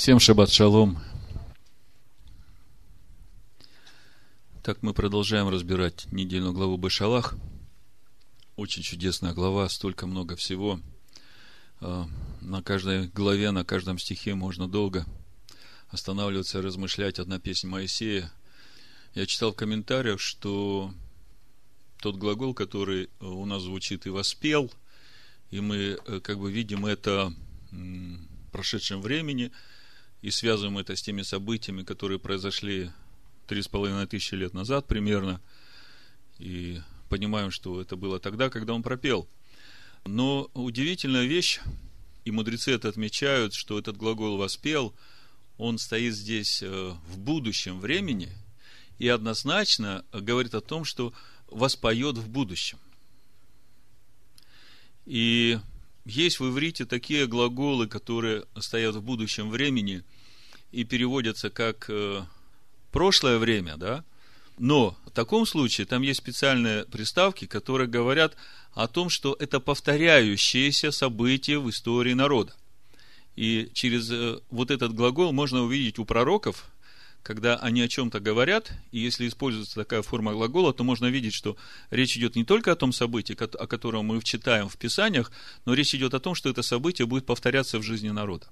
Всем шаббат шалом. Так мы продолжаем разбирать недельную главу Бешалах. Очень чудесная глава, столько много всего. А, на каждой главе, на каждом стихе можно долго останавливаться и размышлять. Одна песня Моисея. Я читал в комментариях, что тот глагол, который у нас звучит и воспел, и мы э, как бы видим это в прошедшем времени – и связываем это с теми событиями, которые произошли три с половиной тысячи лет назад примерно, и понимаем, что это было тогда, когда он пропел. Но удивительная вещь, и мудрецы это отмечают, что этот глагол «воспел», он стоит здесь э, в будущем времени и однозначно говорит о том, что воспоет в будущем. И есть в иврите такие глаголы, которые стоят в будущем времени и переводятся как э, прошлое время, да? Но в таком случае там есть специальные приставки, которые говорят о том, что это повторяющиеся события в истории народа. И через э, вот этот глагол можно увидеть у пророков, когда они о чем-то говорят, и если используется такая форма глагола, то можно видеть, что речь идет не только о том событии, о котором мы читаем в Писаниях, но речь идет о том, что это событие будет повторяться в жизни народа.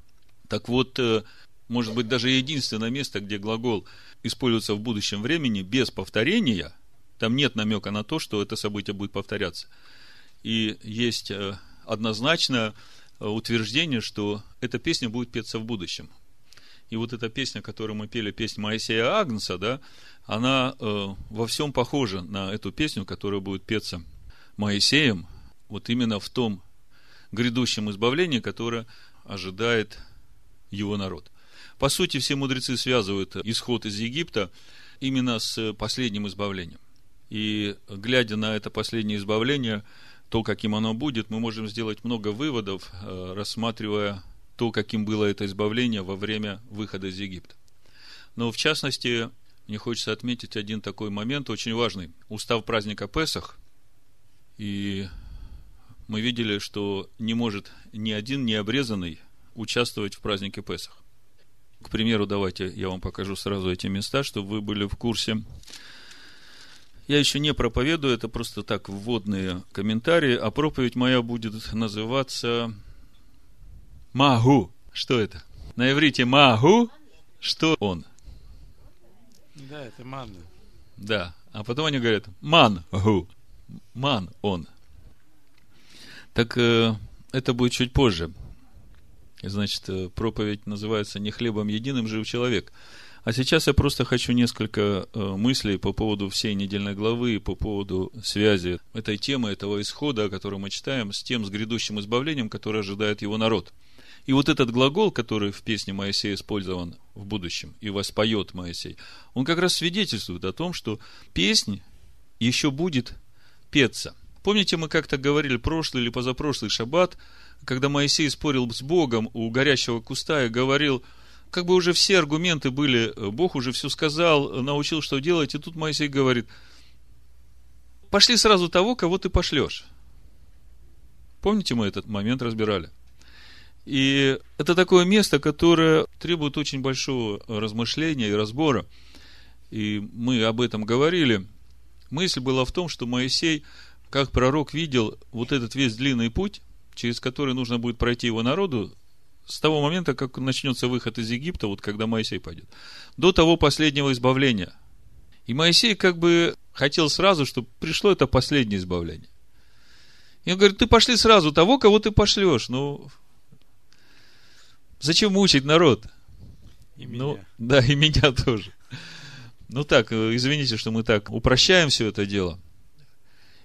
Так вот, э, может быть, даже единственное место, где глагол используется в будущем времени без повторения, там нет намека на то, что это событие будет повторяться. И есть э, однозначное э, утверждение, что эта песня будет петься в будущем. И вот эта песня, которую мы пели, песня Моисея Агнца, да, она э, во всем похожа на эту песню, которая будет петься Моисеем, вот именно в том грядущем избавлении, которое ожидает его народ. По сути, все мудрецы связывают исход из Египта именно с последним избавлением. И глядя на это последнее избавление, то, каким оно будет, мы можем сделать много выводов, э, рассматривая то, каким было это избавление во время выхода из Египта. Но в частности, мне хочется отметить один такой момент, очень важный. Устав праздника Песах, и мы видели, что не может ни один необрезанный участвовать в празднике Песах. К примеру, давайте я вам покажу сразу эти места, чтобы вы были в курсе. Я еще не проповедую, это просто так вводные комментарии, а проповедь моя будет называться Магу. Что это? На иврите Магу. Что он? Да, это манна. Да. А потом они говорят Мангу. Ман он. Так э, это будет чуть позже. Значит, э, проповедь называется «Не хлебом единым жив человек». А сейчас я просто хочу несколько э, мыслей по поводу всей недельной главы по поводу связи этой темы, этого исхода, о котором мы читаем, с тем, с грядущим избавлением, которое ожидает его народ. И вот этот глагол, который в песне Моисея использован в будущем, и воспоет Моисей, он как раз свидетельствует о том, что песнь еще будет петься. Помните, мы как-то говорили прошлый или позапрошлый шаббат – когда Моисей спорил с Богом у горящего куста и говорил, как бы уже все аргументы были, Бог уже все сказал, научил, что делать, и тут Моисей говорит, пошли сразу того, кого ты пошлешь. Помните, мы этот момент разбирали? И это такое место, которое требует очень большого размышления и разбора. И мы об этом говорили. Мысль была в том, что Моисей, как пророк, видел вот этот весь длинный путь, через который нужно будет пройти его народу с того момента, как начнется выход из Египта, вот когда Моисей пойдет, до того последнего избавления. И Моисей как бы хотел сразу, чтобы пришло это последнее избавление. И он говорит, ты пошли сразу того, кого ты пошлешь. Ну, зачем мучить народ? И ну, меня. да, и меня тоже. Ну так, извините, что мы так упрощаем все это дело.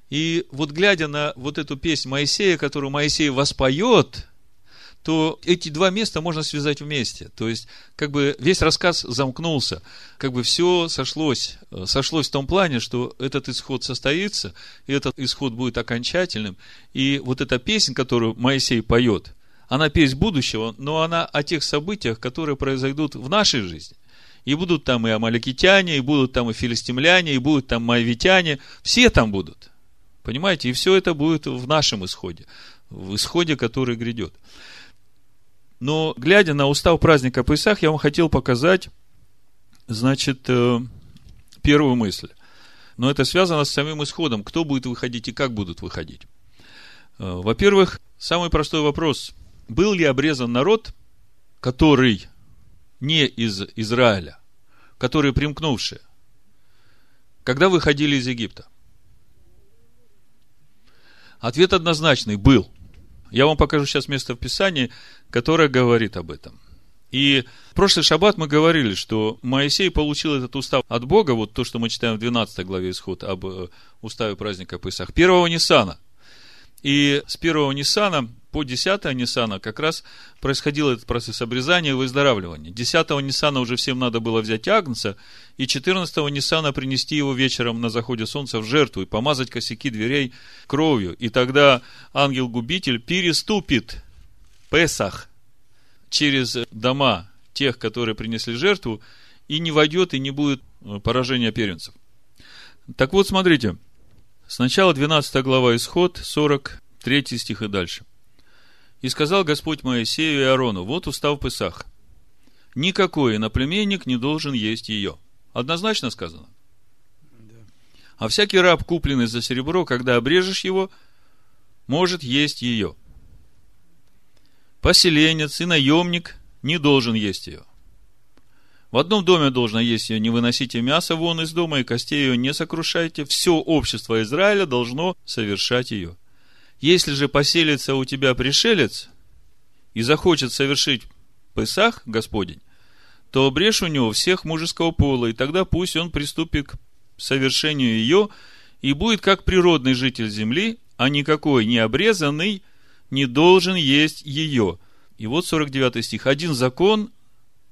И вот глядя на вот эту песнь Моисея, которую Моисей воспоет, то эти два места можно связать вместе. То есть, как бы весь рассказ замкнулся, как бы все сошлось, э, сошлось в том плане, что этот исход состоится, и этот исход будет окончательным. И вот эта песня, которую Моисей поет, она песнь будущего, но она о тех событиях, которые произойдут в нашей жизни. И будут там и амаликитяне, и будут там и филистимляне, и будут там моавитяне, все там будут. Понимаете? И все это будет в нашем исходе, в исходе, который грядет. Но, глядя на устав праздника Песах, я вам хотел показать, значит, э, первую мысль. Но это связано с самим исходом. Кто будет выходить и как будут выходить. Э, во-первых, самый простой вопрос. Был ли обрезан народ, который не из Израиля, которые примкнувшие, когда выходили из Египта? Ответ однозначный – был. Я вам покажу сейчас место в Писании, которое говорит об этом. И в прошлый шаббат мы говорили, что Моисей получил этот устав от Бога, вот то, что мы читаем в 12 главе Исход об э, уставе праздника Песах, первого Ниссана. И с первого Ниссана по 10 Ниссана как раз происходил этот процесс обрезания и выздоравливания. 10 Ниссана уже всем надо было взять агнца, и 14 Ниссана принести его вечером на заходе солнца в жертву и помазать косяки дверей кровью. И тогда ангел-губитель переступит Песах через дома тех, которые принесли жертву, и не войдет, и не будет э, поражения первенцев. Так вот, смотрите, сначала 12 глава Исход, 43 стих и дальше. И сказал Господь Моисею и Аарону, вот устав Песах. Никакой иноплеменник не должен есть ее. Однозначно сказано. А всякий раб, купленный за серебро, когда обрежешь его, может есть ее. Поселенец и наемник не должен есть ее. В одном доме должно есть ее, не выносите мясо вон из дома, и костей ее не сокрушайте. Все общество Израиля должно совершать ее. Если же поселится у тебя пришелец и захочет совершить Песах Господень, то обрежь у него всех мужеского пола, и тогда пусть он приступит к совершению ее и будет как природный житель земли, а никакой не обрезанный не должен есть ее. И вот 49 стих. Один закон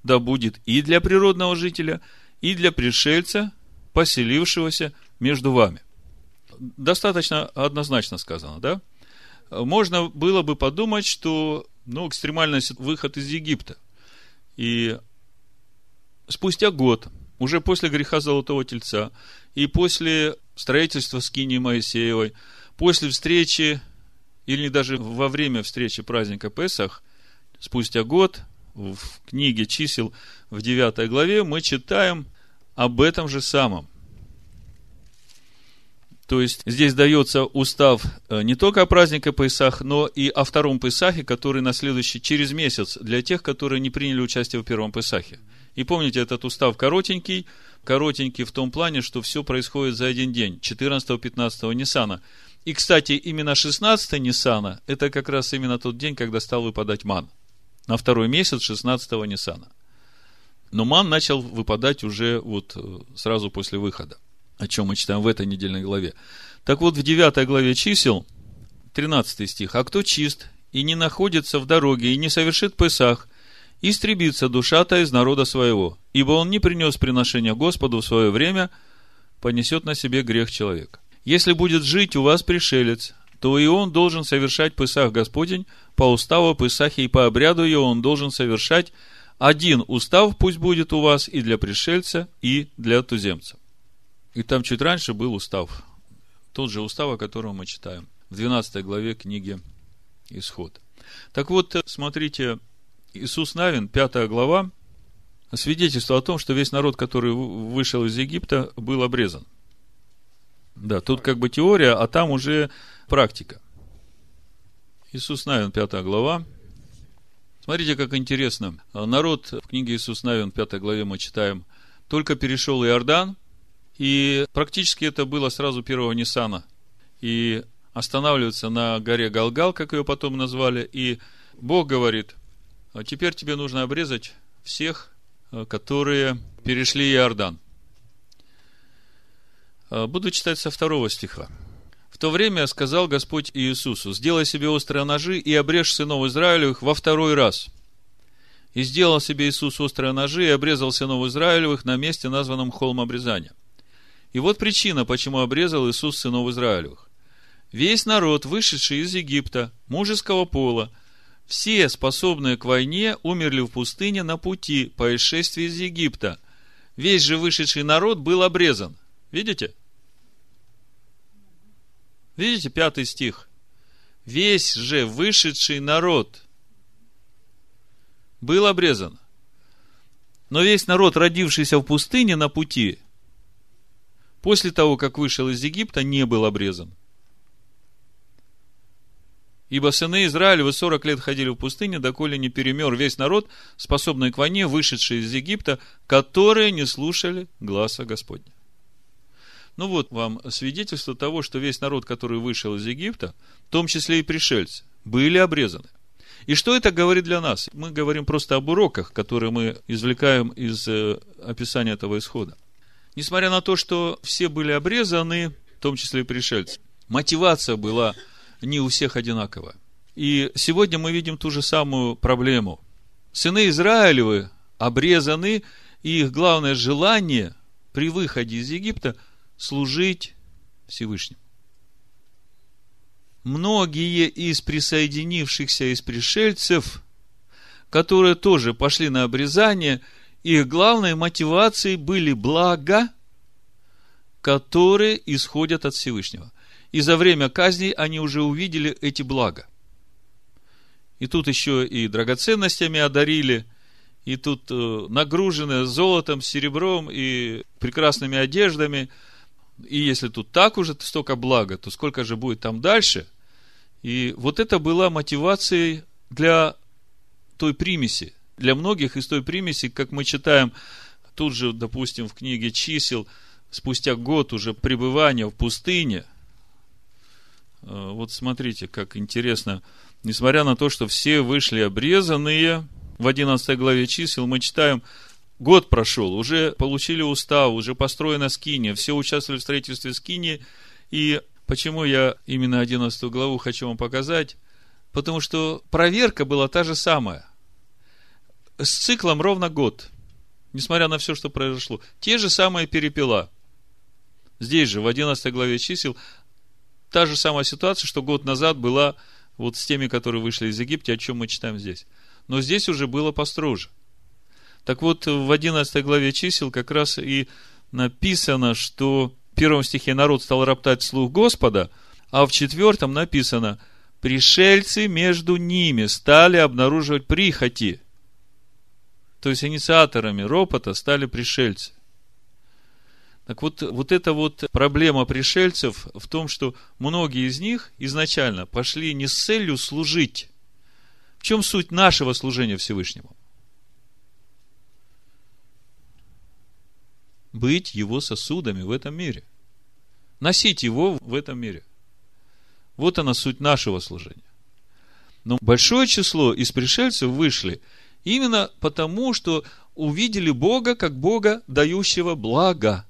да будет и для природного жителя, и для пришельца, поселившегося между вами. Достаточно однозначно сказано, да? Можно было бы подумать, что ну, экстремальный выход из Египта. И спустя год, уже после греха Золотого Тельца, и после строительства скини Моисеевой, после встречи, или даже во время встречи праздника Песах, спустя год, в книге чисел в 9 главе, мы читаем об этом же самом. То есть здесь дается устав э, не только о празднике Песах, но и о втором Песахе, который на следующий, через месяц, для тех, которые не приняли участие в первом Песахе. И помните, этот устав коротенький, коротенький в том плане, что все происходит за один день, 14-15 Ниссана. И, кстати, именно 16 Ниссана, это как раз именно тот день, когда стал выпадать ман. На второй месяц 16 Ниссана. Но ман начал выпадать уже вот э, сразу после выхода о чем мы читаем в этой недельной главе. Так вот, в 9 главе чисел, 13 стих. «А кто чист и не находится в дороге, и не совершит Песах, истребится душа-то из народа своего, ибо он не принес приношения Господу в свое время, понесет на себе грех человека. Если будет жить у вас пришелец, то и он должен совершать Песах Господень по уставу Песахи, и по обряду его он должен совершать один устав пусть будет у вас и для пришельца, и для туземца. И там чуть раньше был устав. Тот же устав, о котором мы читаем. В 12 главе книги Исход. Так вот, смотрите, Иисус Навин, 5 глава, свидетельство о том, что весь народ, который вышел из Египта, был обрезан. Да, тут как бы теория, а там уже практика. Иисус Навин, 5 глава. Смотрите, как интересно. Народ в книге Иисус Навин, 5 главе мы читаем, только перешел Иордан, и практически это было сразу первого Ниссана. И останавливаются на горе Галгал, как ее потом назвали, и Бог говорит, «А теперь тебе нужно обрезать всех, э, которые перешли Иордан. Э, буду читать со второго стиха. В то время сказал Господь Иисусу, сделай себе острые ножи и обрежь сынов Израилевых во второй раз. И сделал себе Иисус острые ножи и обрезал сынов Израилевых на месте, названном холм обрезания. И вот причина, почему обрезал Иисус сынов Израилевых. Весь народ, вышедший из Египта, мужеского пола, все, способные к войне, умерли в пустыне на пути по исшествии из Египта. Весь же вышедший народ был обрезан. Видите? Видите, пятый стих. Весь же вышедший народ. был обрезан. Но весь народ, родившийся в пустыне на пути, после того, как вышел из Египта, не был обрезан. Ибо сыны Израилевы сорок лет ходили в пустыне, доколе не перемер весь народ, способный к войне, вышедший из Египта, которые не слушали гласа Господня. Ну вот вам свидетельство того, что весь народ, который вышел из Египта, в том числе и пришельцы, были обрезаны. И что это говорит для нас? Мы говорим просто об уроках, которые мы извлекаем из э, описания этого исхода. Несмотря на то, что все были обрезаны, в том числе и пришельцы, мотивация была не у всех одинаковая. И сегодня мы видим ту же самую проблему. Сыны Израилевы обрезаны, и их главное желание при выходе из Египта служить Всевышнему многие из присоединившихся из пришельцев, которые тоже пошли на обрезание, их главной мотивацией были блага, которые исходят от Всевышнего. И за время казни они уже увидели эти блага. И тут еще и драгоценностями одарили, и тут э, нагружены золотом, серебром и прекрасными одеждами – и если тут так уже столько блага, то сколько же будет там дальше? И вот это была мотивацией для той примеси. Для многих из той примеси, как мы читаем тут же, допустим, в книге чисел, спустя год уже пребывания в пустыне. Э, вот смотрите, как интересно. Несмотря на то, что все вышли обрезанные, в 11 главе чисел мы читаем, Год прошел, уже получили устав, уже построена скиния, все участвовали в строительстве скинии. И почему я именно 11 главу хочу вам показать? Потому что проверка была та же самая. С циклом ровно год. Несмотря на все, что произошло. Те же самые перепела. Здесь же, в 11 главе чисел, та же самая ситуация, что год назад была вот с теми, которые вышли из Египта, о чем мы читаем здесь. Но здесь уже было построже. Так вот, в 11 главе чисел как раз и написано, что в первом стихе народ стал роптать вслух Господа, а в четвертом написано, пришельцы между ними стали обнаруживать прихоти. То есть инициаторами ропота стали пришельцы. Так вот, вот эта вот проблема пришельцев в том, что многие из них изначально пошли не с целью служить. В чем суть нашего служения Всевышнему? быть его сосудами в этом мире. Носить его в этом мире. Вот она суть нашего служения. Но большое число из пришельцев вышли именно потому, что увидели Бога как Бога, дающего благо.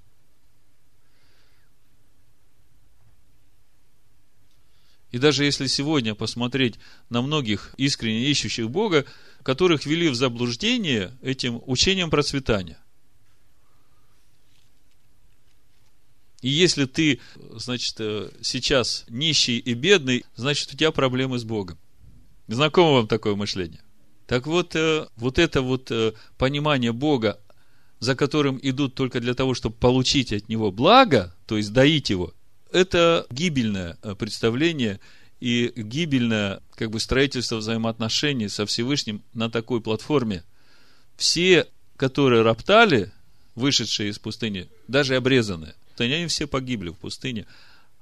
И даже если сегодня посмотреть на многих искренне ищущих Бога, которых вели в заблуждение этим учением процветания – И если ты, значит, э, сейчас нищий и бедный, значит, у тебя проблемы с Богом. Знакомо вам такое мышление? Так вот, э, вот это вот э, понимание Бога, за которым идут только для того, чтобы получить от Него благо, то есть доить Его, это гибельное представление и гибельное как бы строительство взаимоотношений со Всевышним на такой платформе. Все, которые роптали, вышедшие из пустыни, даже обрезанные, пустыне, они все погибли в пустыне,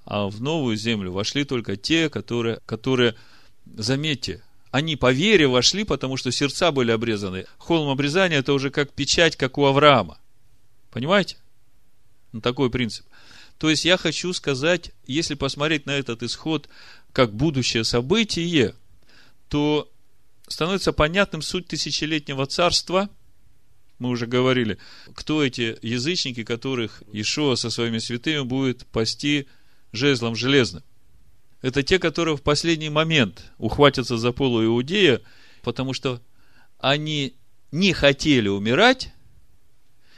а в новую землю вошли только те, которые, которые заметьте, они по вере вошли, потому что сердца были обрезаны. Холм обрезания это уже как печать, как у Авраама. Понимаете? Ну, такой принцип. То есть я хочу сказать, если посмотреть на этот исход как будущее событие, то становится понятным суть тысячелетнего царства – мы уже говорили, кто эти язычники, которых Ишуа со своими святыми будет пасти жезлом железным. Это те, которые в последний момент ухватятся за полу Иудея, потому что они не хотели умирать,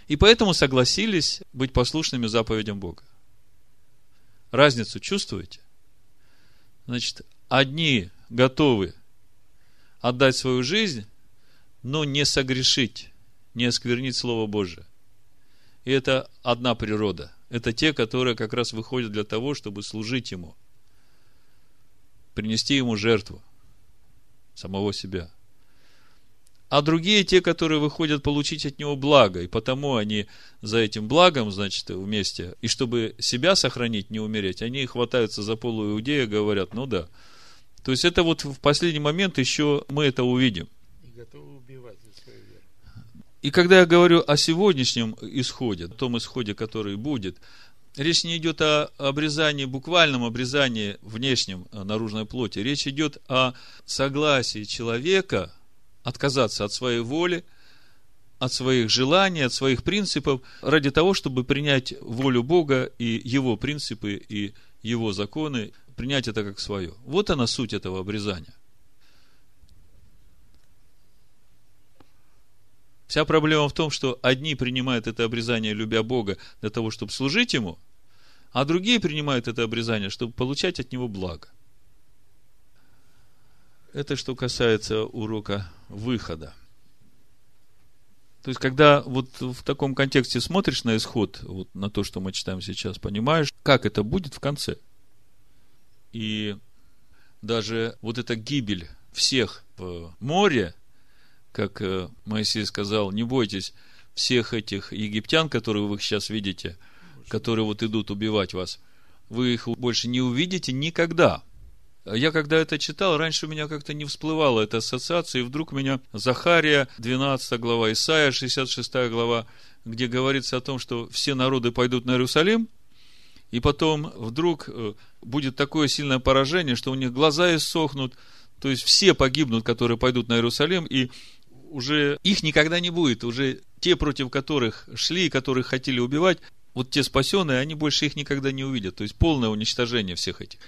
и поэтому согласились быть послушными заповедям Бога. Разницу чувствуете? Значит, одни готовы отдать свою жизнь, но не согрешить не осквернить Слово Божие. И это одна природа. Это те, которые как раз выходят для того, чтобы служить Ему. Принести Ему жертву самого себя. а другие те, которые выходят получить от него благо, и потому они за этим благом, значит, вместе, и чтобы себя сохранить, не умереть, они хватаются за полу иудея, говорят, ну да. То есть это вот в последний момент еще мы это увидим. И готовы убивать за свою веру. И когда я говорю о сегодняшнем исходе, о том исходе, который будет, речь не идет о обрезании, буквальном обрезании внешнем э, наружной плоти. Речь идет о согласии человека отказаться от своей воли, от своих желаний, от своих принципов, ради того, чтобы принять волю Бога и Его принципы и Его законы, принять это как свое. Вот она суть этого обрезания. Вся проблема в том, что одни принимают это обрезание, любя Бога, для того, чтобы служить Ему, а другие принимают это обрезание, чтобы получать от Него благо. Это что касается урока выхода. То есть, когда вот в таком контексте смотришь на исход, вот на то, что мы читаем сейчас, понимаешь, как это будет в конце. И даже вот эта гибель всех в море, как э, Моисей сказал, не бойтесь всех этих египтян, которые вы сейчас видите, которые вот идут убивать вас, вы их больше не увидите никогда. Я когда это читал, раньше у меня как-то не всплывала эта ассоциация, и вдруг у меня Захария, 12 глава, Исаия, 66 глава, где говорится о том, что все народы пойдут на Иерусалим, и потом вдруг э, будет такое сильное поражение, что у них глаза иссохнут, то есть все погибнут, которые пойдут на Иерусалим, и уже их никогда не будет, уже те, против которых шли, которых хотели убивать, вот те спасенные, они больше их никогда не увидят. То есть полное уничтожение всех этих.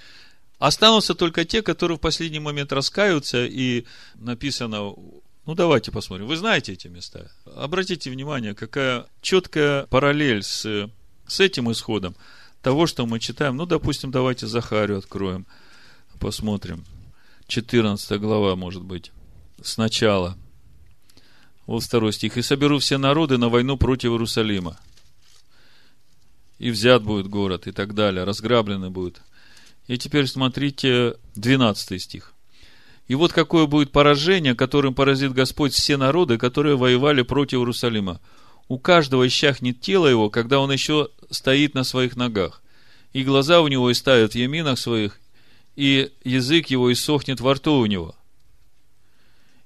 Останутся только те, которые в последний момент раскаются, и написано, ну давайте посмотрим. Вы знаете эти места. Обратите внимание, какая четкая параллель с, с этим исходом того, что мы читаем. Ну, допустим, давайте Захарию откроем, посмотрим. 14 глава, может быть, сначала. Вот второй стих. «И соберу все народы на войну против Иерусалима. И взят будет город, и так далее. Разграблены будет. И теперь смотрите 12 стих. И вот какое будет поражение, которым поразит Господь все народы, которые воевали против Иерусалима. У каждого исчахнет тело его, когда он еще стоит на своих ногах. И глаза у него истают в яминах своих, и язык его иссохнет во рту у него.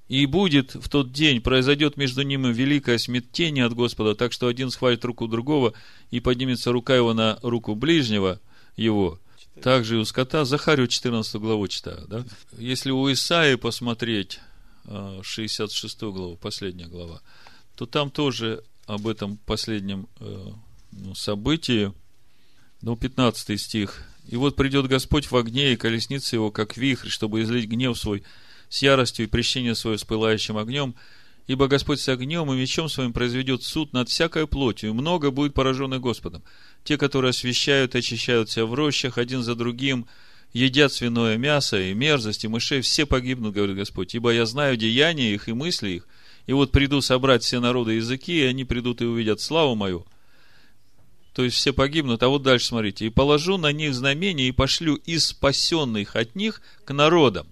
И будет в тот день, произойдет между ними великое смятение от Господа, так что один схватит руку другого, и поднимется рука его на руку ближнего его, также и у скота, Захарию 14 главу читаю, да? Если у Исаи посмотреть 66 а, главу, последняя глава, то там тоже об этом последнем э, ну, событии, ну, 15 стих. «И вот придет Господь в огне, и колесница его, как вихрь, чтобы излить гнев свой с яростью и прещение свое с пылающим огнем, Ибо Господь с огнем и мечом своим произведет суд над всякой плотью, и много будет пораженных Господом. Те, которые освящают и очищают себя в рощах один за другим, едят свиное мясо и мерзость, и мышей, все погибнут, говорит Господь, ибо я знаю деяния их и мысли их, и вот приду собрать все народы языки, и они придут и увидят славу мою. То есть все погибнут, а вот дальше смотрите. И положу на них знамение, и пошлю из спасенных от них к народам.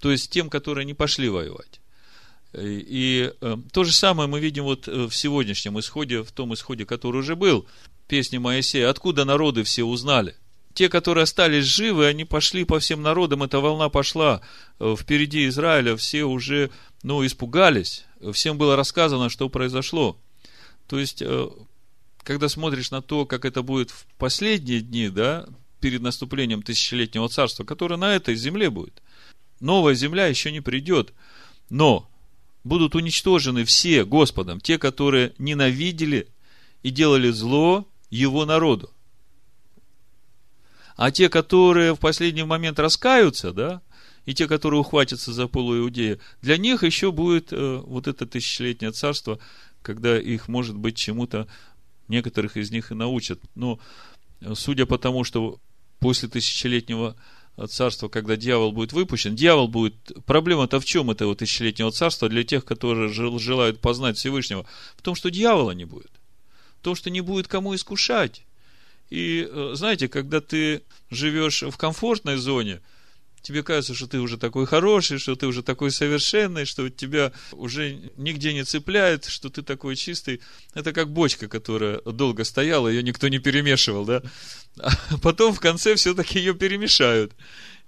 То есть тем, которые не пошли воевать. И э, то же самое мы видим вот э, в сегодняшнем исходе, в том исходе, который уже был, песни Моисея. Откуда народы все узнали? Те, которые остались живы, они пошли по всем народам, эта волна пошла э, впереди Израиля, все уже, ну, испугались, всем было рассказано, что произошло. То есть, когда смотришь на то, как это будет в последние дни, да, перед наступлением тысячелетнего царства, которое на этой земле будет, новая земля еще не придет, но будут уничтожены все Господом, те, которые ненавидели и делали зло Его народу. А те, которые в последний момент раскаются, да, и те, которые ухватятся за полуиудея, для них еще будет э, вот это тысячелетнее царство, когда их, может быть, чему-то, некоторых из них и научат. Но э, судя по тому, что после тысячелетнего когда дьявол будет выпущен, дьявол будет... Проблема-то в чем это вот тысячелетнего царства для тех, которые желают познать Всевышнего? В том, что дьявола не будет. В том, что не будет кому искушать. И, э, знаете, когда ты живешь в комфортной зоне, тебе кажется, что ты уже такой хороший, что ты уже такой совершенный, что тебя уже нигде не цепляет, что ты такой чистый. Это как бочка, которая долго стояла, ее никто не перемешивал, да? А потом в конце все-таки ее перемешают.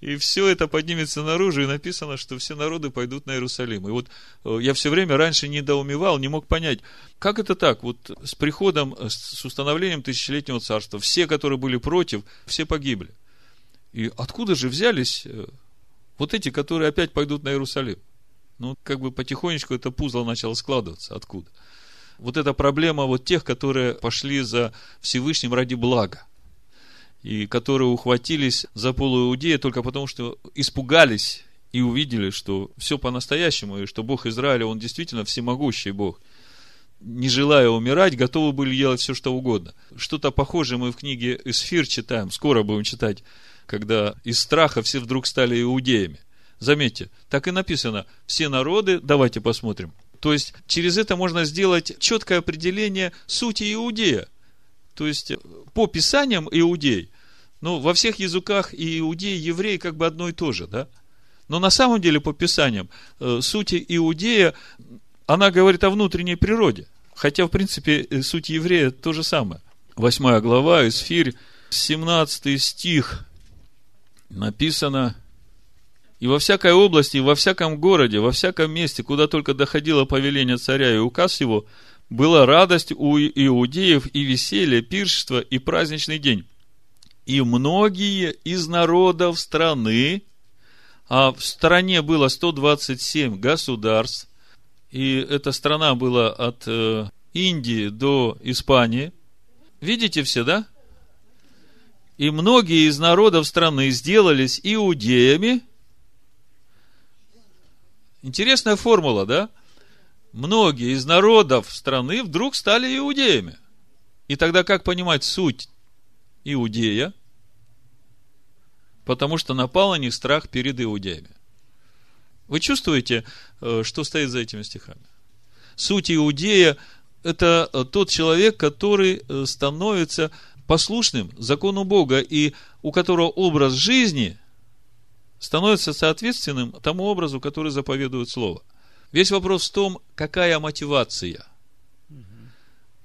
И все это поднимется наружу, и написано, что все народы пойдут на Иерусалим. И вот э, я все время раньше недоумевал, не мог понять, как это так? Вот с приходом, с установлением тысячелетнего царства, все, которые были против, все погибли. И откуда же взялись э, вот эти, которые опять пойдут на Иерусалим? Ну, как бы потихонечку это пузло начало складываться. Откуда? Вот эта проблема вот тех, которые пошли за Всевышним ради блага. И которые ухватились за полуиудея только потому, что испугались и увидели, что все по-настоящему, и что Бог Израиля, Он действительно всемогущий Бог. Не желая умирать, готовы были делать все, что угодно. Что-то похожее мы в книге Исфир читаем, скоро будем читать когда из страха все вдруг стали иудеями. Заметьте, так и написано, все народы, давайте посмотрим. То есть, через это можно сделать четкое определение сути иудея. То есть, по писаниям иудей, ну, во всех языках и иудей, и еврей как бы одно и то же, да? Но на самом деле, по писаниям, э, иудея, она говорит о внутренней природе. Хотя, в принципе, э, суть еврея то же самое. Восьмая глава, Исфирь, 17 стих написано, и во всякой области, и во всяком городе, во всяком месте, куда только доходило повеление царя и указ его, была радость у иудеев и веселье, пиршество и праздничный день. И многие из народов страны, а в стране было 127 государств, и эта страна была от э, Индии до Испании. Видите все, да? И многие из народов страны сделались иудеями. Интересная формула, да? Многие из народов страны вдруг стали иудеями. И тогда как понимать суть иудея? Потому что напал на них страх перед иудеями. Вы чувствуете, э, что стоит за этими стихами? Суть иудея – это тот человек, который э, становится послушным закону Бога и у которого образ жизни становится соответственным тому образу, который заповедует Слово. Весь вопрос в том, какая мотивация.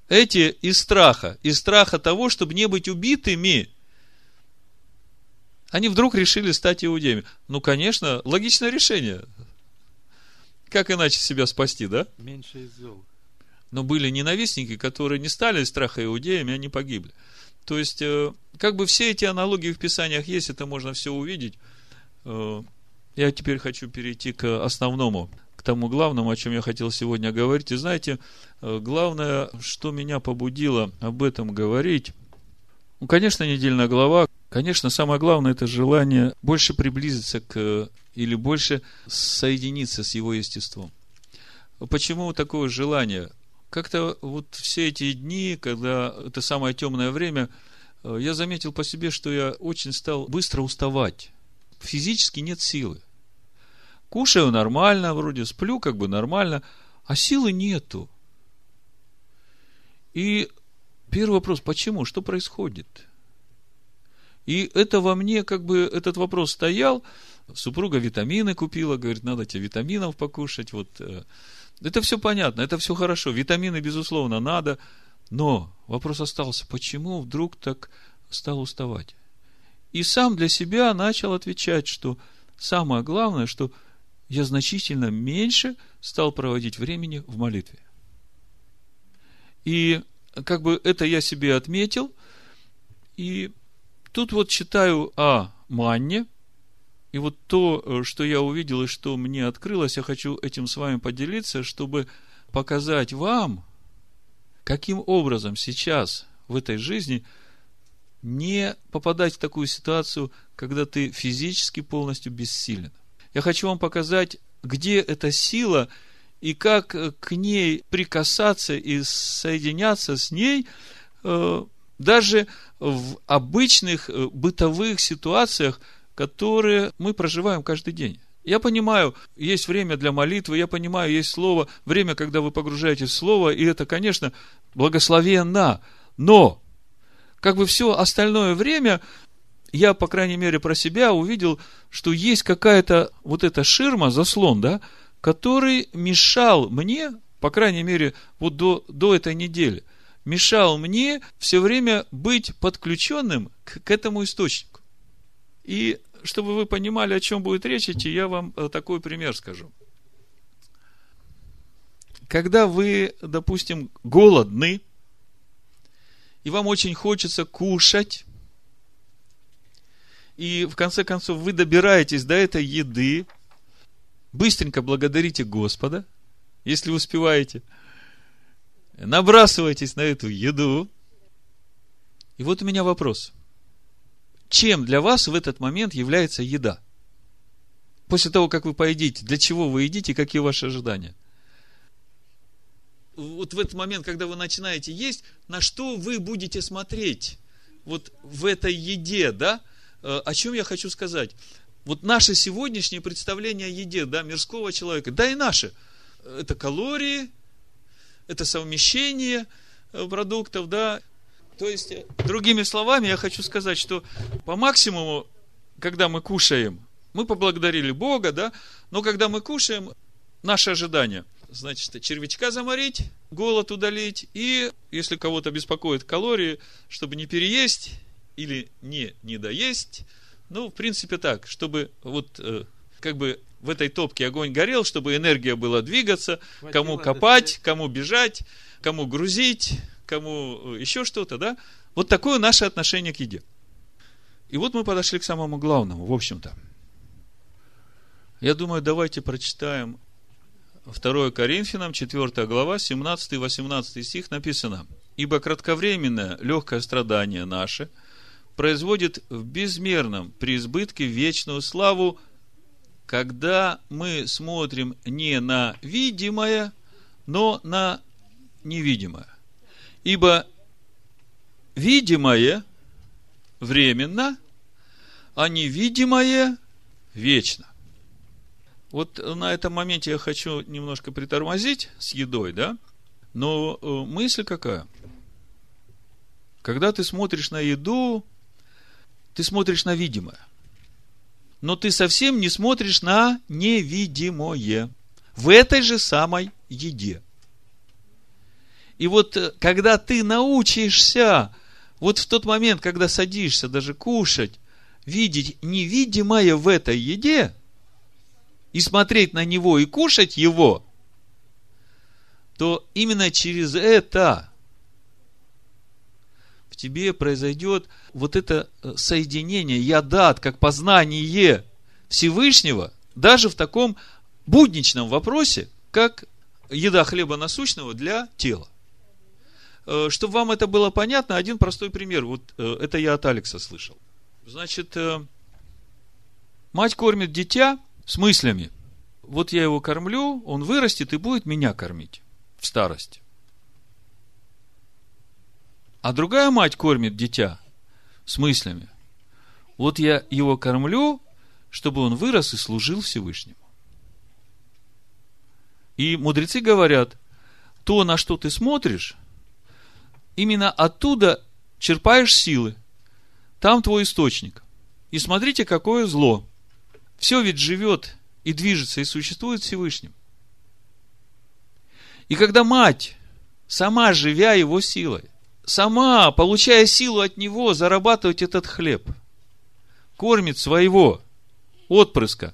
Эти из страха, из страха того, чтобы не быть убитыми, они вдруг решили стать иудеями. Ну, конечно, логичное решение. Как иначе себя спасти, да? Меньше из зол. Но были ненавистники, которые не стали из страха иудеями, они погибли. То есть, э, как бы все эти аналогии в Писаниях есть, это можно все увидеть. Э, я теперь хочу перейти к основному, к тому главному, о чем я хотел сегодня говорить. И знаете, э, главное, что меня побудило об этом говорить, ну, конечно, недельная глава, конечно, самое главное, это желание больше приблизиться к, или больше соединиться с его естеством. Почему такое желание? Как-то вот все эти дни, когда это самое темное время, э, я заметил по себе, что я очень стал быстро уставать. Физически нет силы. Кушаю нормально, вроде сплю как бы нормально, а силы нету. И первый вопрос, почему? Что происходит? И это во мне как бы этот вопрос стоял. Супруга витамины купила, говорит, надо тебе витаминов покушать. Вот э, это все понятно, это все хорошо. Витамины, безусловно, надо. Но вопрос остался, почему вдруг так стал уставать? И сам для себя начал отвечать, что самое главное, что я значительно меньше стал проводить времени в молитве. И как бы это я себе отметил. И тут вот читаю о манне – и вот то, э, что я увидел и что мне открылось, я хочу этим с вами поделиться, чтобы показать вам, каким образом сейчас в этой жизни не попадать в такую ситуацию, когда ты физически полностью бессилен. Я хочу вам показать, где эта сила и как э, к ней прикасаться и соединяться с ней, э, даже в обычных бытовых ситуациях – которые мы проживаем каждый день. Я понимаю, есть время для молитвы, я понимаю, есть слово, время, когда вы погружаетесь в слово, и это, конечно, благословенно. Но, как бы все остальное время, я, по крайней мере, про себя увидел, что есть какая-то вот эта ширма, заслон, да, который мешал мне, по крайней мере, вот до, до этой недели, мешал мне все время быть подключенным к, к этому источнику. И чтобы вы понимали, о чем будет речь идти, я вам э, такой пример скажу. Когда вы, допустим, голодны, и вам очень хочется кушать, и в конце концов вы добираетесь до этой еды, быстренько благодарите Господа, если успеваете, набрасывайтесь на эту еду. И вот у меня вопрос. Чем для вас в этот момент является еда? После того, как вы поедите, для чего вы едите, какие ваши ожидания? Вот в этот момент, когда вы начинаете есть, на что вы будете смотреть? Вот в этой еде, да? Э, о чем я хочу сказать? Вот наше сегодняшнее представление о еде, да, мирского человека, да и наше, это калории, это совмещение э, продуктов, да. То есть, э, другими словами, я хочу сказать, что по максимуму, когда мы кушаем, мы поблагодарили Бога, да, но когда мы кушаем, наши ожидания, значит, червячка заморить, голод удалить, и, если кого-то беспокоит калории, чтобы не переесть, или не недоесть. Ну, в принципе, так, чтобы вот э, как бы в этой топке огонь горел, чтобы энергия была двигаться, кому копать, кому бежать, кому грузить, кому э, еще что-то, да? Вот такое наше отношение к еде. И вот мы подошли к самому главному, в общем-то. Я думаю, давайте прочитаем 2 Коринфянам, 4 глава, 17-18 стих написано. «Ибо кратковременное легкое страдание наше – производит в безмерном преизбытке вечную славу, когда мы смотрим не на видимое, но на невидимое. Ибо видимое временно, а невидимое вечно. Вот на этом моменте я хочу немножко притормозить с едой, да? Но э, мысль какая? Когда ты смотришь на еду, ты смотришь на видимое. Но ты совсем не смотришь на невидимое. В этой же самой еде. И вот э, когда ты научишься, вот в тот момент, когда садишься даже кушать, видеть невидимое в этой еде, и смотреть на него и кушать его, то именно через это тебе произойдет вот это э, соединение, ядат, как познание Всевышнего, даже в таком будничном вопросе, как еда хлеба насущного для тела. Э, чтобы вам это было понятно, один простой пример. Вот э, это я от Алекса слышал. Значит, мать кормит дитя с мыслями. Вот я его кормлю, он вырастет и будет меня кормить в старости. А другая мать кормит дитя с мыслями. Вот я его кормлю, чтобы он вырос и служил Всевышнему. И мудрецы говорят, то, на что ты смотришь, именно оттуда черпаешь силы. Там твой источник. И смотрите, какое зло. Все ведь живет и движется и существует Всевышним. И когда мать, сама живя его силой, сама, получая силу от него, зарабатывать этот хлеб. Кормит своего отпрыска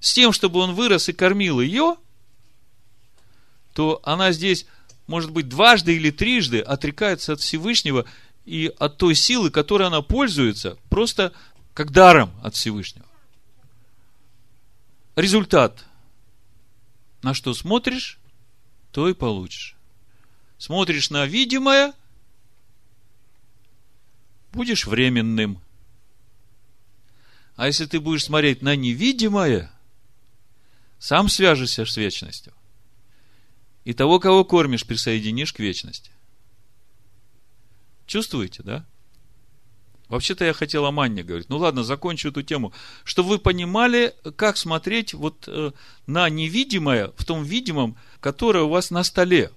с тем, чтобы он вырос и кормил ее, то она здесь, может быть, дважды или трижды отрекается от Всевышнего и от той силы, которой она пользуется, просто как даром от Всевышнего. Результат. На что смотришь, то и получишь. Смотришь на видимое – будешь временным. А если ты будешь смотреть на невидимое, сам свяжешься с вечностью. И того, кого кормишь, присоединишь к вечности. Чувствуете, да? Вообще-то я хотел о манне говорить. Ну ладно, закончу эту тему. Чтобы вы понимали, как смотреть вот э, на невидимое в том видимом, которое у вас на столе.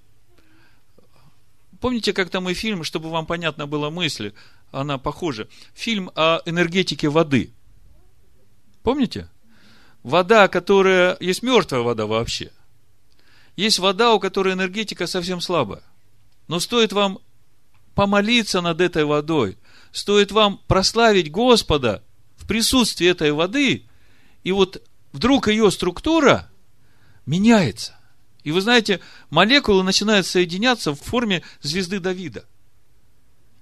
Помните, как там и фильм, чтобы вам понятна была мысль, она похожа. Фильм о энергетике воды. Помните? Вода, которая... Есть мертвая вода вообще. Есть вода, у которой энергетика совсем слабая. Но стоит вам помолиться над этой водой, стоит вам прославить Господа в присутствии этой воды, и вот вдруг ее структура меняется. И вы знаете, молекулы начинают соединяться в форме звезды Давида.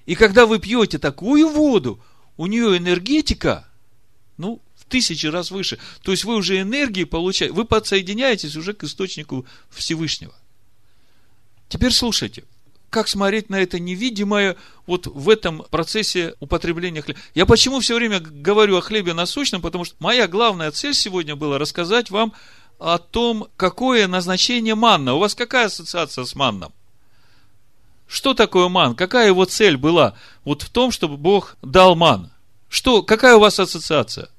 И когда вы пьете такую воду, у нее энергетика, ну, тысячи раз выше. То есть вы уже энергии получаете, вы подсоединяетесь уже к источнику Всевышнего. Теперь слушайте, как смотреть на это невидимое вот в этом процессе употребления хлеба. Я почему все время говорю о хлебе насущном, потому что моя главная цель сегодня была рассказать вам о том, какое назначение манна. У вас какая ассоциация с манном? Что такое ман? Какая его цель была? Вот в том, чтобы Бог дал ман. Что, какая у вас ассоциация?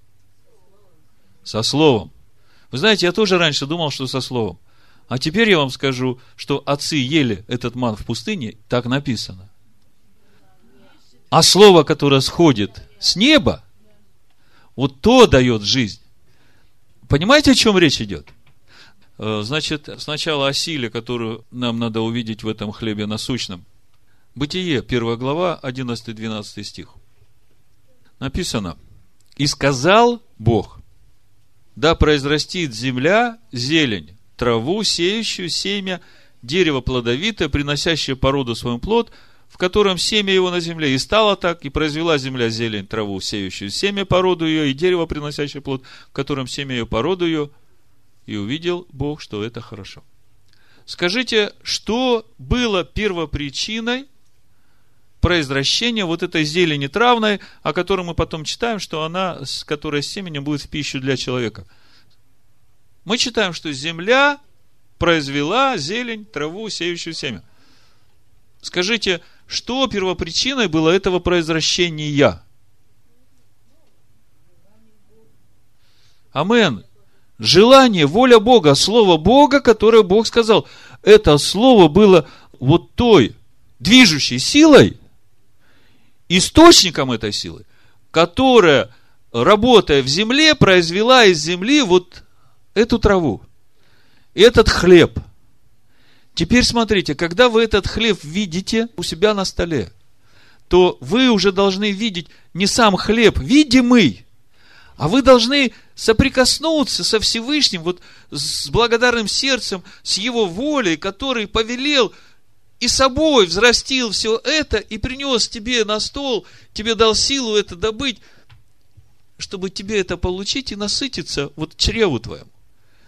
Со словом. Вы знаете, я тоже раньше думал, что со словом. А теперь я вам скажу, что отцы ели этот ман в пустыне, так написано. А слово, которое сходит с неба, вот то дает жизнь. Понимаете, о чем речь идет? Э, значит, сначала о силе, которую нам надо увидеть в этом хлебе насущном. Бытие, 1 глава, 11-12 стих. Написано, «И сказал Бог, да произрастит земля зелень, траву, сеющую семя, дерево плодовитое, приносящее породу своему плод, в котором семя его на земле. И стало так, и произвела земля зелень, траву, сеющую семя, породу ее, и дерево, приносящее плод, в котором семя ее, породу ее. И увидел Бог, что это хорошо. Скажите, что было первопричиной произвращения вот этой зелени травной, о которой мы потом читаем, что она, которая с семенем будет в пищу для человека. Мы читаем, что земля произвела зелень, траву, сеющую семя. Скажите, что первопричиной было этого произвращения? Амен. Желание, воля Бога, слово Бога, которое Бог сказал. Это слово было вот той движущей силой, источником этой силы, которая, работая в земле, произвела из земли вот эту траву, этот хлеб. Теперь смотрите, когда вы этот хлеб видите у себя на столе, то вы уже должны видеть не сам хлеб, видимый, а вы должны соприкоснуться со Всевышним, вот с благодарным сердцем, с Его волей, который повелел и собой взрастил все это и принес тебе на стол, тебе дал силу это добыть, чтобы тебе это получить и насытиться вот чреву твоему.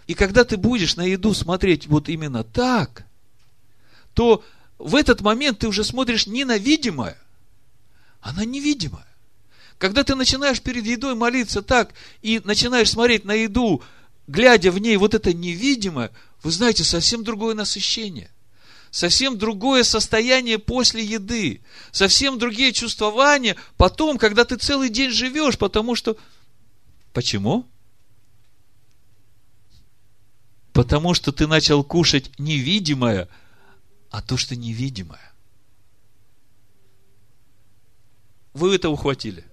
И когда ты будешь на еду смотреть вот именно так, то в этот момент ты уже смотришь не на видимое, а на. Когда ты начинаешь перед едой молиться так и начинаешь смотреть на еду, глядя в ней вот это невидимое, вы знаете, совсем другое насыщение. Совсем другое состояние после еды. Совсем другие чувствования потом, когда ты целый день живешь, потому что... Почему? Потому что ты начал кушать невидимое, а то, что невидимое. Вы это ухватили.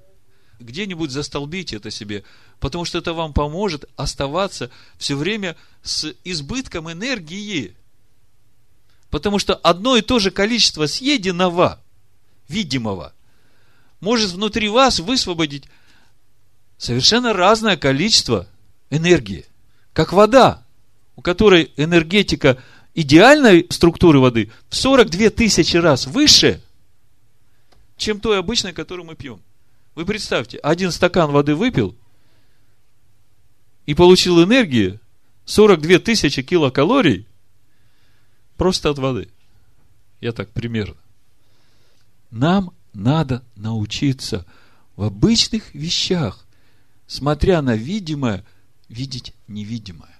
Где-нибудь застолбите это себе, потому что это вам поможет оставаться все время с избытком энергии. Потому что одно и то же количество съеденного, видимого, может внутри вас высвободить совершенно разное количество энергии, как вода у которой энергетика идеальной структуры воды в 42 тысячи раз выше, чем той обычной, которую мы пьем. Вы представьте, один стакан воды выпил и получил энергии 42 тысячи килокалорий просто от воды. Я так примерно. Нам надо научиться в обычных вещах, смотря на видимое, видеть невидимое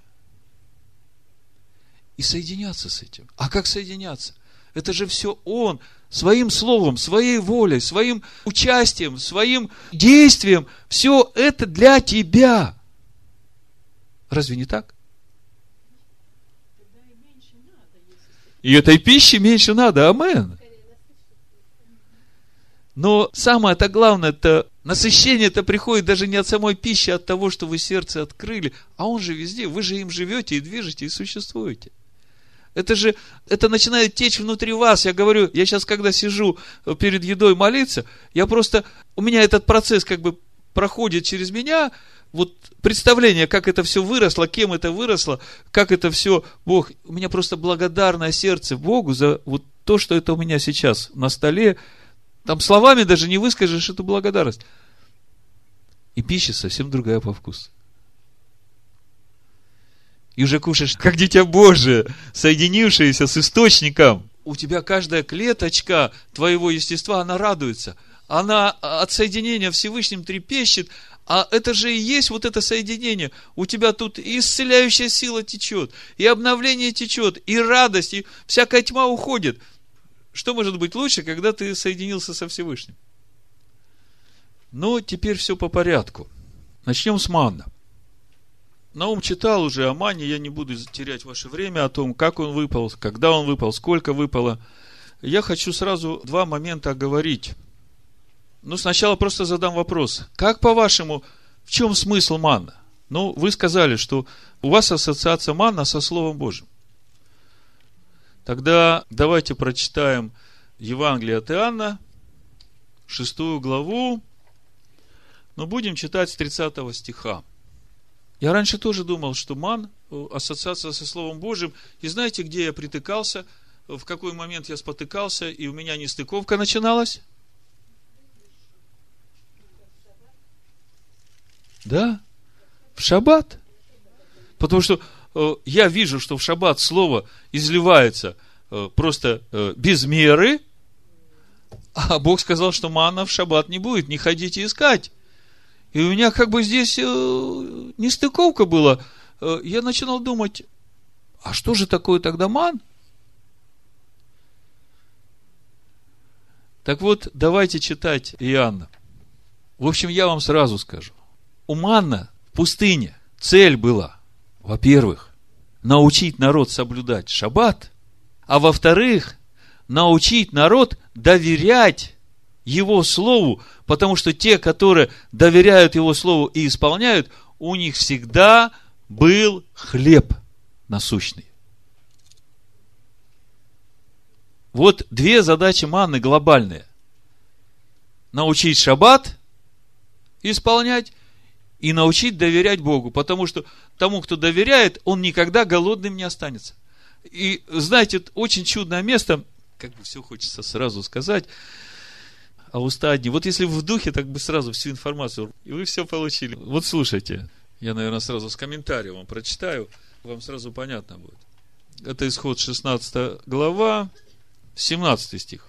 и соединяться с этим. А как соединяться? Это же все Он своим словом, своей волей, своим участием, своим действием. Все это для тебя. Разве не так? И этой пищи меньше надо. Амен. Но самое-то главное, это насыщение это приходит даже не от самой пищи, а от того, что вы сердце открыли. А он же везде, вы же им живете и движете, и существуете. Это же, это начинает течь внутри вас. Я говорю, я сейчас, когда сижу перед едой молиться, я просто, у меня этот процесс как бы проходит через меня, вот представление, как это все выросло, кем это выросло, как это все, Бог, у меня просто благодарное сердце Богу за вот то, что это у меня сейчас на столе, там словами даже не выскажешь эту благодарность. И пища совсем другая по вкусу. И уже кушаешь, как дитя Божие, соединившееся с источником. У тебя каждая клеточка твоего естества, она радуется. Она от соединения Всевышним трепещет, а это же и есть вот это соединение. У тебя тут и исцеляющая сила течет, и обновление течет, и радость, и всякая тьма уходит – что может быть лучше, когда ты соединился со Всевышним? Ну, теперь все по порядку. Начнем с манна. Наум читал уже о мане, я не буду терять ваше время о том, как он выпал, когда он выпал, сколько выпало. Я хочу сразу два момента оговорить. Ну, сначала просто задам вопрос. Как, по-вашему, в чем смысл манна? Ну, вы сказали, что у вас ассоциация манна со Словом Божьим. Тогда давайте прочитаем Евангелие от Иоанна, шестую главу, но будем читать с 30 стиха. Я раньше тоже думал, что ман, э, ассоциация со Словом Божьим, и знаете, где я притыкался, в какой момент я спотыкался, и у меня нестыковка начиналась? Да, в шаббат. Потому что Э, я вижу, что в шаббат слово изливается э, просто э, без меры, а Бог сказал, что манна в шаббат не будет, не ходите искать. И у меня как бы здесь нестыковка была. Я начинал думать, а что же такое тогда ман? Так вот, давайте читать Иоанна. В общем, я вам сразу скажу. У манна в пустыне цель была во-первых, научить народ соблюдать шаббат, а во-вторых, научить народ доверять его слову, потому что те, которые доверяют его слову и исполняют, у них всегда был хлеб насущный. Вот две задачи манны глобальные. Научить шаббат исполнять и научить доверять Богу, потому что тому, кто доверяет, он никогда голодным не останется. И знаете, очень чудное место, как бы все хочется сразу сказать, а уста одни. Вот если в духе, так бы сразу всю информацию, и вы все получили. Вот слушайте, я, наверное, сразу с комментарием вам прочитаю, вам сразу понятно будет. Это исход 16 глава, 17 стих.